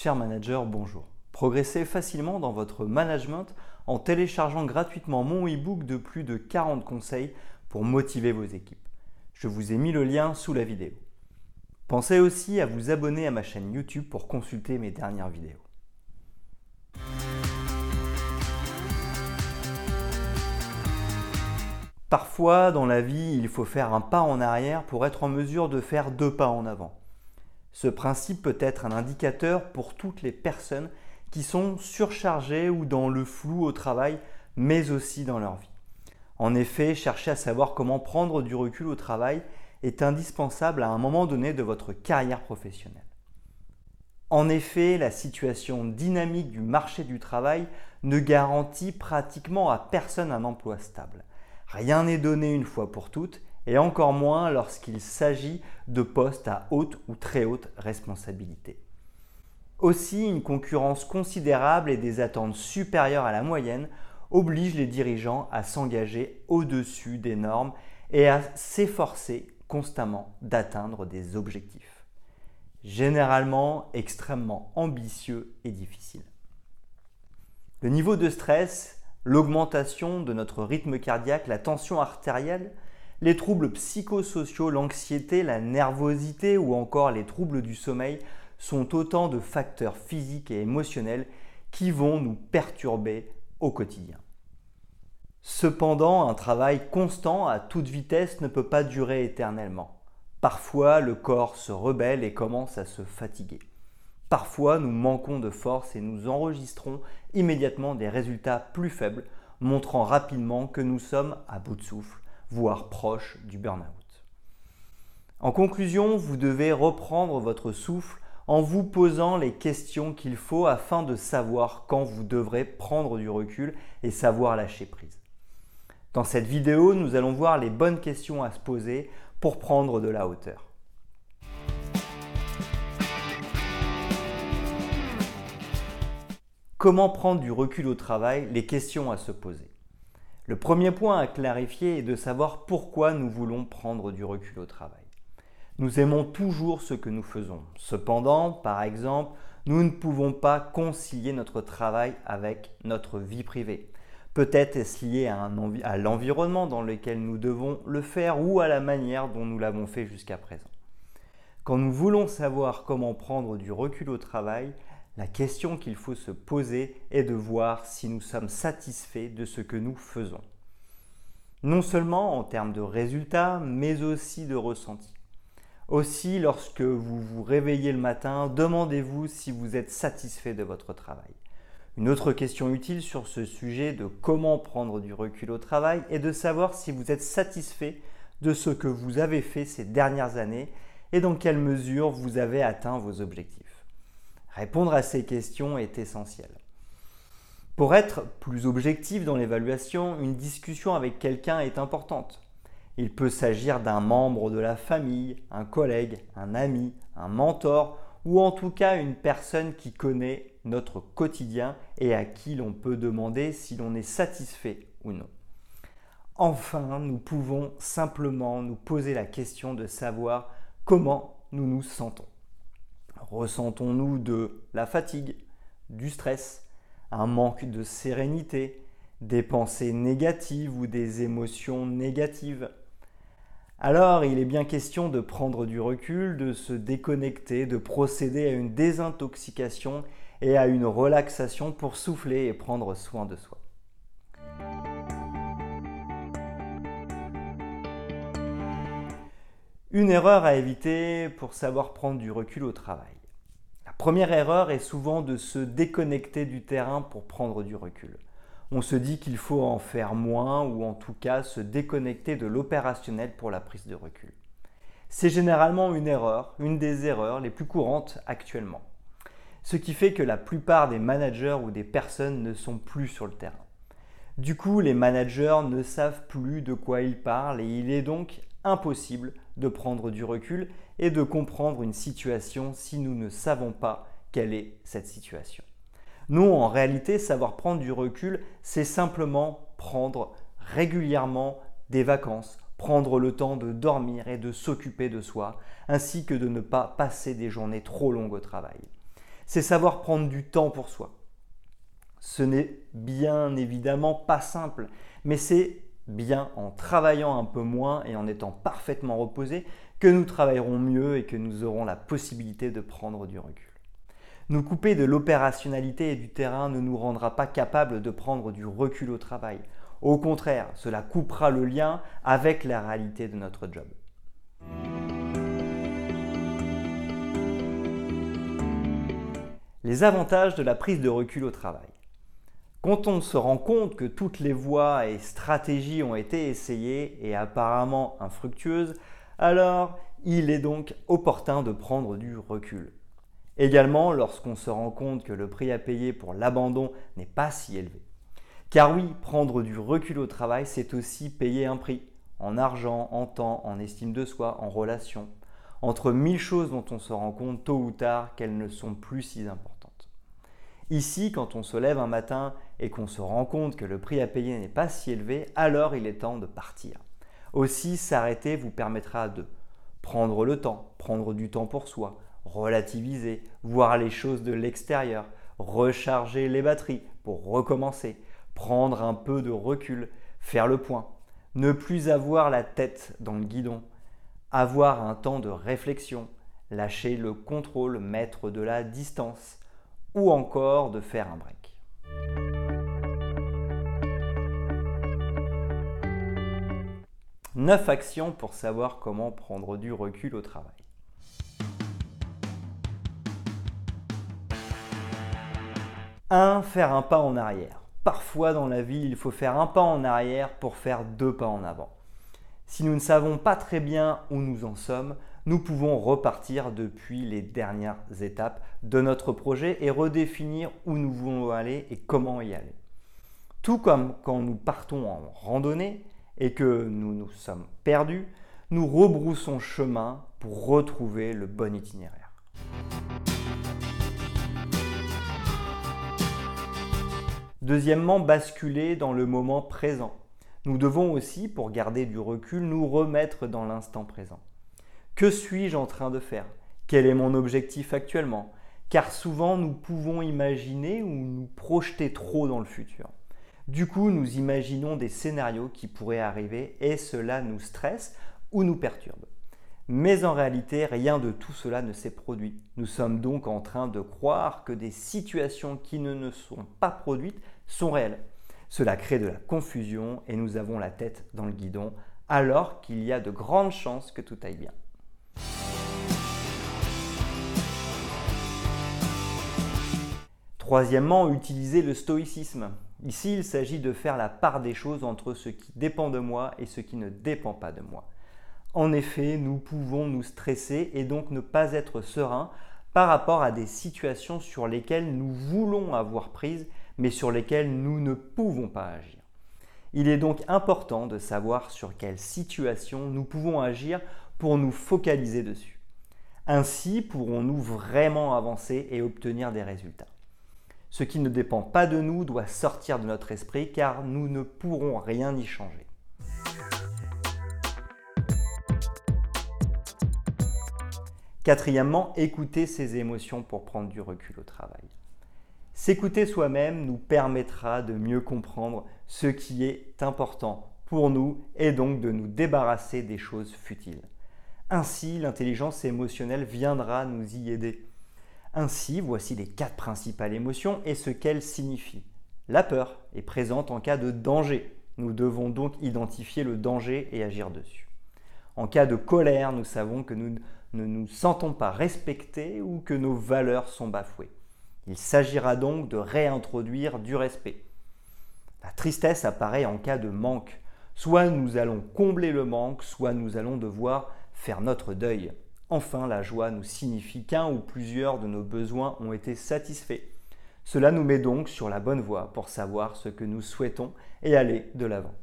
Cher manager, bonjour. Progressez facilement dans votre management en téléchargeant gratuitement mon e-book de plus de 40 conseils pour motiver vos équipes. Je vous ai mis le lien sous la vidéo. Pensez aussi à vous abonner à ma chaîne YouTube pour consulter mes dernières vidéos. Parfois, dans la vie, il faut faire un pas en arrière pour être en mesure de faire deux pas en avant. Ce principe peut être un indicateur pour toutes les personnes qui sont surchargées ou dans le flou au travail, mais aussi dans leur vie. En effet, chercher à savoir comment prendre du recul au travail est indispensable à un moment donné de votre carrière professionnelle. En effet, la situation dynamique du marché du travail ne garantit pratiquement à personne un emploi stable. Rien n'est donné une fois pour toutes, et encore moins lorsqu'il s'agit de postes à haute ou très haute responsabilité. Aussi, une concurrence considérable et des attentes supérieures à la moyenne obligent les dirigeants à s'engager au-dessus des normes et à s'efforcer constamment d'atteindre des objectifs, généralement extrêmement ambitieux et difficiles. Le niveau de stress l'augmentation de notre rythme cardiaque, la tension artérielle, les troubles psychosociaux, l'anxiété, la nervosité ou encore les troubles du sommeil sont autant de facteurs physiques et émotionnels qui vont nous perturber au quotidien. Cependant, un travail constant à toute vitesse ne peut pas durer éternellement. Parfois, le corps se rebelle et commence à se fatiguer. Parfois, nous manquons de force et nous enregistrons immédiatement des résultats plus faibles, montrant rapidement que nous sommes à bout de souffle, voire proche du burn-out. En conclusion, vous devez reprendre votre souffle en vous posant les questions qu'il faut afin de savoir quand vous devrez prendre du recul et savoir lâcher prise. Dans cette vidéo, nous allons voir les bonnes questions à se poser pour prendre de la hauteur. Comment prendre du recul au travail? Les questions à se poser. Le premier point à clarifier est de savoir pourquoi nous voulons prendre du recul au travail. Nous aimons toujours ce que nous faisons. Cependant, par exemple, nous ne pouvons pas concilier notre travail avec notre vie privée. Peut-être est-ce lié à, l'environnement dans lequel nous devons le faire ou à la manière dont nous l'avons fait jusqu'à présent. Quand nous voulons savoir comment prendre du recul au travail, la question qu'il faut se poser est de voir si nous sommes satisfaits de ce que nous faisons. Non seulement en termes de résultats, mais aussi de ressenti. Aussi, lorsque vous vous réveillez le matin, demandez-vous si vous êtes satisfait de votre travail. Une autre question utile sur ce sujet de comment prendre du recul au travail est de savoir si vous êtes satisfait de ce que vous avez fait ces dernières années et dans quelle mesure vous avez atteint vos objectifs. Répondre à ces questions est essentiel. Pour être plus objectif dans l'évaluation, une discussion avec quelqu'un est importante. Il peut s'agir d'un membre de la famille, un collègue, un ami, un mentor ou en tout cas une personne qui connaît notre quotidien et à qui l'on peut demander si l'on est satisfait ou non. Enfin, nous pouvons simplement nous poser la question de savoir comment nous nous sentons. Ressentons-nous de la fatigue, du stress, un manque de sérénité, des pensées négatives ou des émotions négatives alors il est bien question de prendre du recul, de se déconnecter, de procéder à une désintoxication et à une relaxation pour souffler et prendre soin de soi. Une erreur à éviter pour savoir prendre du recul au travail. Première erreur est souvent de se déconnecter du terrain pour prendre du recul. On se dit qu'il faut en faire moins ou en tout cas se déconnecter de l'opérationnel pour la prise de recul. C'est généralement une erreur, une des erreurs les plus courantes actuellement. Ce qui fait que la plupart des managers ou des personnes ne sont plus sur le terrain. Du coup, les managers ne savent plus de quoi ils parlent et il est donc impossible de prendre du recul et de comprendre une situation si nous ne savons pas quelle est cette situation. Nous, en réalité, savoir prendre du recul, c'est simplement prendre régulièrement des vacances, prendre le temps de dormir et de s'occuper de soi, ainsi que de ne pas passer des journées trop longues au travail. c'est savoir prendre du temps pour soi. Ce n'est bien évidemment pas simple, mais c'est bien en travaillant un peu moins et en étant parfaitement reposé que nous travaillerons mieux et que nous aurons la possibilité de prendre du recul. Nous couper de l'opérationnalité et du terrain ne nous rendra pas capables de prendre du recul au travail. Au contraire, cela coupera le lien avec la réalité de notre job. Les avantages de la prise de recul au travail. Quand on se rend compte que toutes les voies et stratégies ont été essayées et apparemment infructueuses, alors il est donc opportun de prendre du recul. Également lorsqu'on se rend compte que le prix à payer pour l'abandon n'est pas si élevé. Car oui, prendre du recul au travail, c'est aussi payer un prix, en argent, en temps, en estime de soi, en relation, entre mille choses dont on se rend compte tôt ou tard qu'elles ne sont plus si importantes. Ici, quand on se lève un matin et qu'on se rend compte que le prix à payer n'est pas si élevé, alors il est temps de partir. Aussi, s'arrêter vous permettra de prendre le temps, prendre du temps pour soi, relativiser, voir les choses de l'extérieur, recharger les batteries pour recommencer, prendre un peu de recul, faire le point, ne plus avoir la tête dans le guidon, avoir un temps de réflexion, lâcher le contrôle, mettre de la distance, ou encore de faire un break. Neuf actions pour savoir comment prendre du recul au travail. 1. Faire un pas en arrière. Parfois dans la vie, il faut faire un pas en arrière pour faire deux pas en avant. Si nous ne savons pas très bien où nous en sommes, nous pouvons repartir depuis les dernières étapes de notre projet et redéfinir où nous voulons aller et comment y aller. Tout comme quand nous partons en randonnée et que nous nous sommes perdus, nous rebroussons chemin pour retrouver le bon itinéraire. Deuxièmement, basculer dans le moment présent. Nous devons aussi, pour garder du recul, nous remettre dans l'instant présent. Que suis-je en train de faire? Quel est mon objectif actuellement? Car souvent nous pouvons imaginer ou nous projeter trop dans le futur. Du coup, nous imaginons des scénarios qui pourraient arriver et cela nous stresse ou nous perturbe. Mais en réalité, rien de tout cela ne s'est produit. Nous sommes donc en train de croire que des situations qui ne nous sont pas produites sont réelles. Cela crée de la confusion et nous avons la tête dans le guidon alors qu'il y a de grandes chances que tout aille bien. Troisièmement, utiliser le stoïcisme. Ici, il s'agit de faire la part des choses entre ce qui dépend de moi et ce qui ne dépend pas de moi. En effet, nous pouvons nous stresser et donc ne pas être serein par rapport à des situations sur lesquelles nous voulons avoir prise, mais sur lesquelles nous ne pouvons pas agir. Il est donc important de savoir sur quelle situation nous pouvons agir pour nous focaliser dessus. Ainsi pourrons-nous vraiment avancer et obtenir des résultats. Ce qui ne dépend pas de nous doit sortir de notre esprit car nous ne pourrons rien y changer. Quatrièmement, écouter ses émotions pour prendre du recul au travail. S'écouter soi-même nous permettra de mieux comprendre ce qui est important pour nous et donc de nous débarrasser des choses futiles. Ainsi, l'intelligence émotionnelle viendra nous y aider. Ainsi, voici les quatre principales émotions et ce qu'elles signifient. La peur est présente en cas de danger. Nous devons donc identifier le danger et agir dessus. En cas de colère, nous savons que nous ne nous sentons pas respectés ou que nos valeurs sont bafouées. Il s'agira donc de réintroduire du respect. La tristesse apparaît en cas de manque. Soit nous allons combler le manque, soit nous allons devoir faire notre deuil. Enfin, la joie nous signifie qu'un ou plusieurs de nos besoins ont été satisfaits. Cela nous met donc sur la bonne voie pour savoir ce que nous souhaitons et aller de l'avant.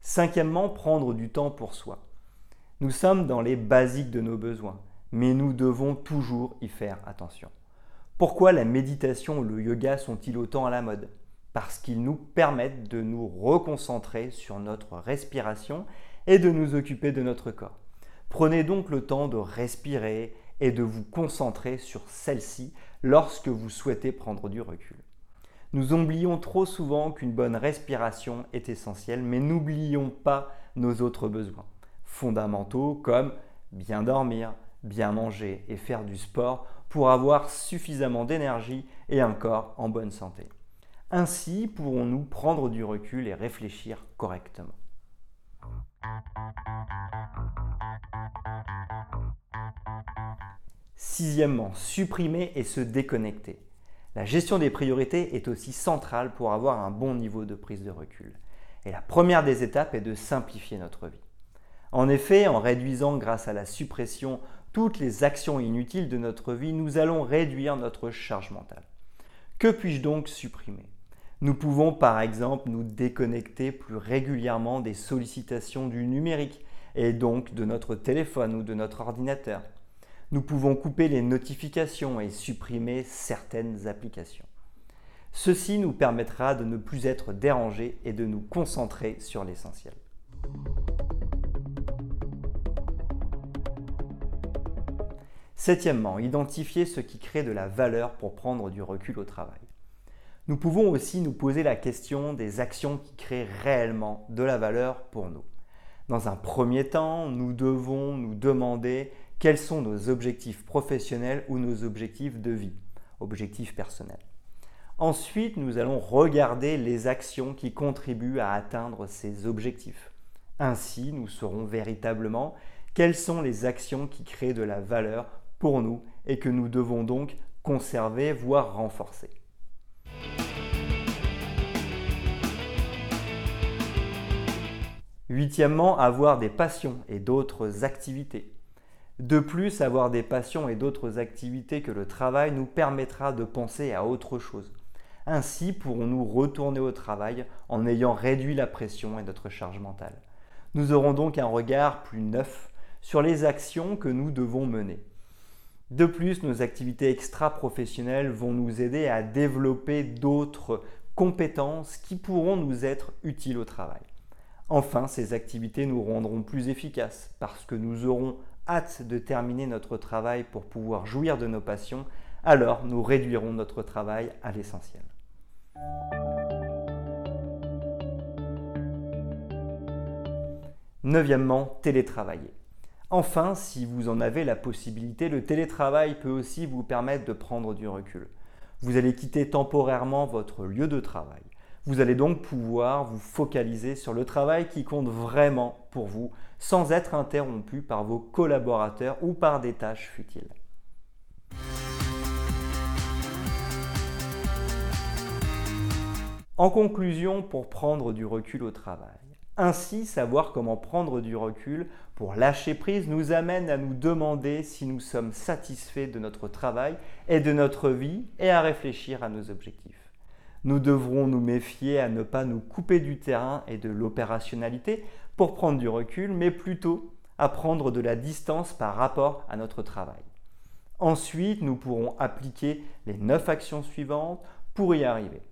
Cinquièmement, prendre du temps pour soi. Nous sommes dans les basiques de nos besoins, mais nous devons toujours y faire attention. Pourquoi la méditation ou le yoga sont-ils autant à la mode? Parce qu'ils nous permettent de nous reconcentrer sur notre respiration et de nous occuper de notre corps. Prenez donc le temps de respirer et de vous concentrer sur celle-ci lorsque vous souhaitez prendre du recul. Nous oublions trop souvent qu'une bonne respiration est essentielle, mais n'oublions pas nos autres besoins fondamentaux comme bien dormir, bien manger et faire du sport pour avoir suffisamment d'énergie et un corps en bonne santé. Ainsi pourrons-nous prendre du recul et réfléchir correctement. Sixièmement, supprimer et se déconnecter. La gestion des priorités est aussi centrale pour avoir un bon niveau de prise de recul. Et la première des étapes est de simplifier notre vie. En effet, en réduisant grâce à la suppression toutes les actions inutiles de notre vie, nous allons réduire notre charge mentale. Que puis-je donc supprimer? Nous pouvons par exemple nous déconnecter plus régulièrement des sollicitations du numérique et donc de notre téléphone ou de notre ordinateur. Nous pouvons couper les notifications et supprimer certaines applications. Ceci nous permettra de ne plus être dérangés et de nous concentrer sur l'essentiel. Septièmement, identifier ce qui crée de la valeur pour prendre du recul au travail. Nous pouvons aussi nous poser la question des actions qui créent réellement de la valeur pour nous. Dans un premier temps, nous devons nous demander quels sont nos objectifs professionnels ou nos objectifs de vie, objectifs personnels. Ensuite, nous allons regarder les actions qui contribuent à atteindre ces objectifs. Ainsi, nous saurons véritablement quelles sont les actions qui créent de la valeur pour nous et que nous devons donc conserver, voire renforcer. Huitièmement, avoir des passions et d'autres activités. De plus, avoir des passions et d'autres activités que le travail nous permettra de penser à autre chose. Ainsi pourrons-nous retourner au travail en ayant réduit la pression et notre charge mentale. Nous aurons donc un regard plus neuf sur les actions que nous devons mener. De plus, nos activités extra-professionnelles vont nous aider à développer d'autres compétences qui pourront nous être utiles au travail. Enfin, ces activités nous rendront plus efficaces parce que nous aurons hâte de terminer notre travail pour pouvoir jouir de nos passions, alors nous réduirons notre travail à l'essentiel. Neuvièmement, télétravailler. Enfin, si vous en avez la possibilité, le télétravail peut aussi vous permettre de prendre du recul. Vous allez quitter temporairement votre lieu de travail. Vous allez donc pouvoir vous focaliser sur le travail qui compte vraiment pour vous sans être interrompu par vos collaborateurs ou par des tâches futiles. En conclusion, pour prendre du recul au travail, ainsi, savoir comment prendre du recul pour lâcher prise nous amène à nous demander si nous sommes satisfaits de notre travail et de notre vie et à réfléchir à nos objectifs. Nous devrons nous méfier à ne pas nous couper du terrain et de l'opérationnalité pour prendre du recul, mais plutôt à prendre de la distance par rapport à notre travail. Ensuite, nous pourrons appliquer les neuf actions suivantes pour y arriver.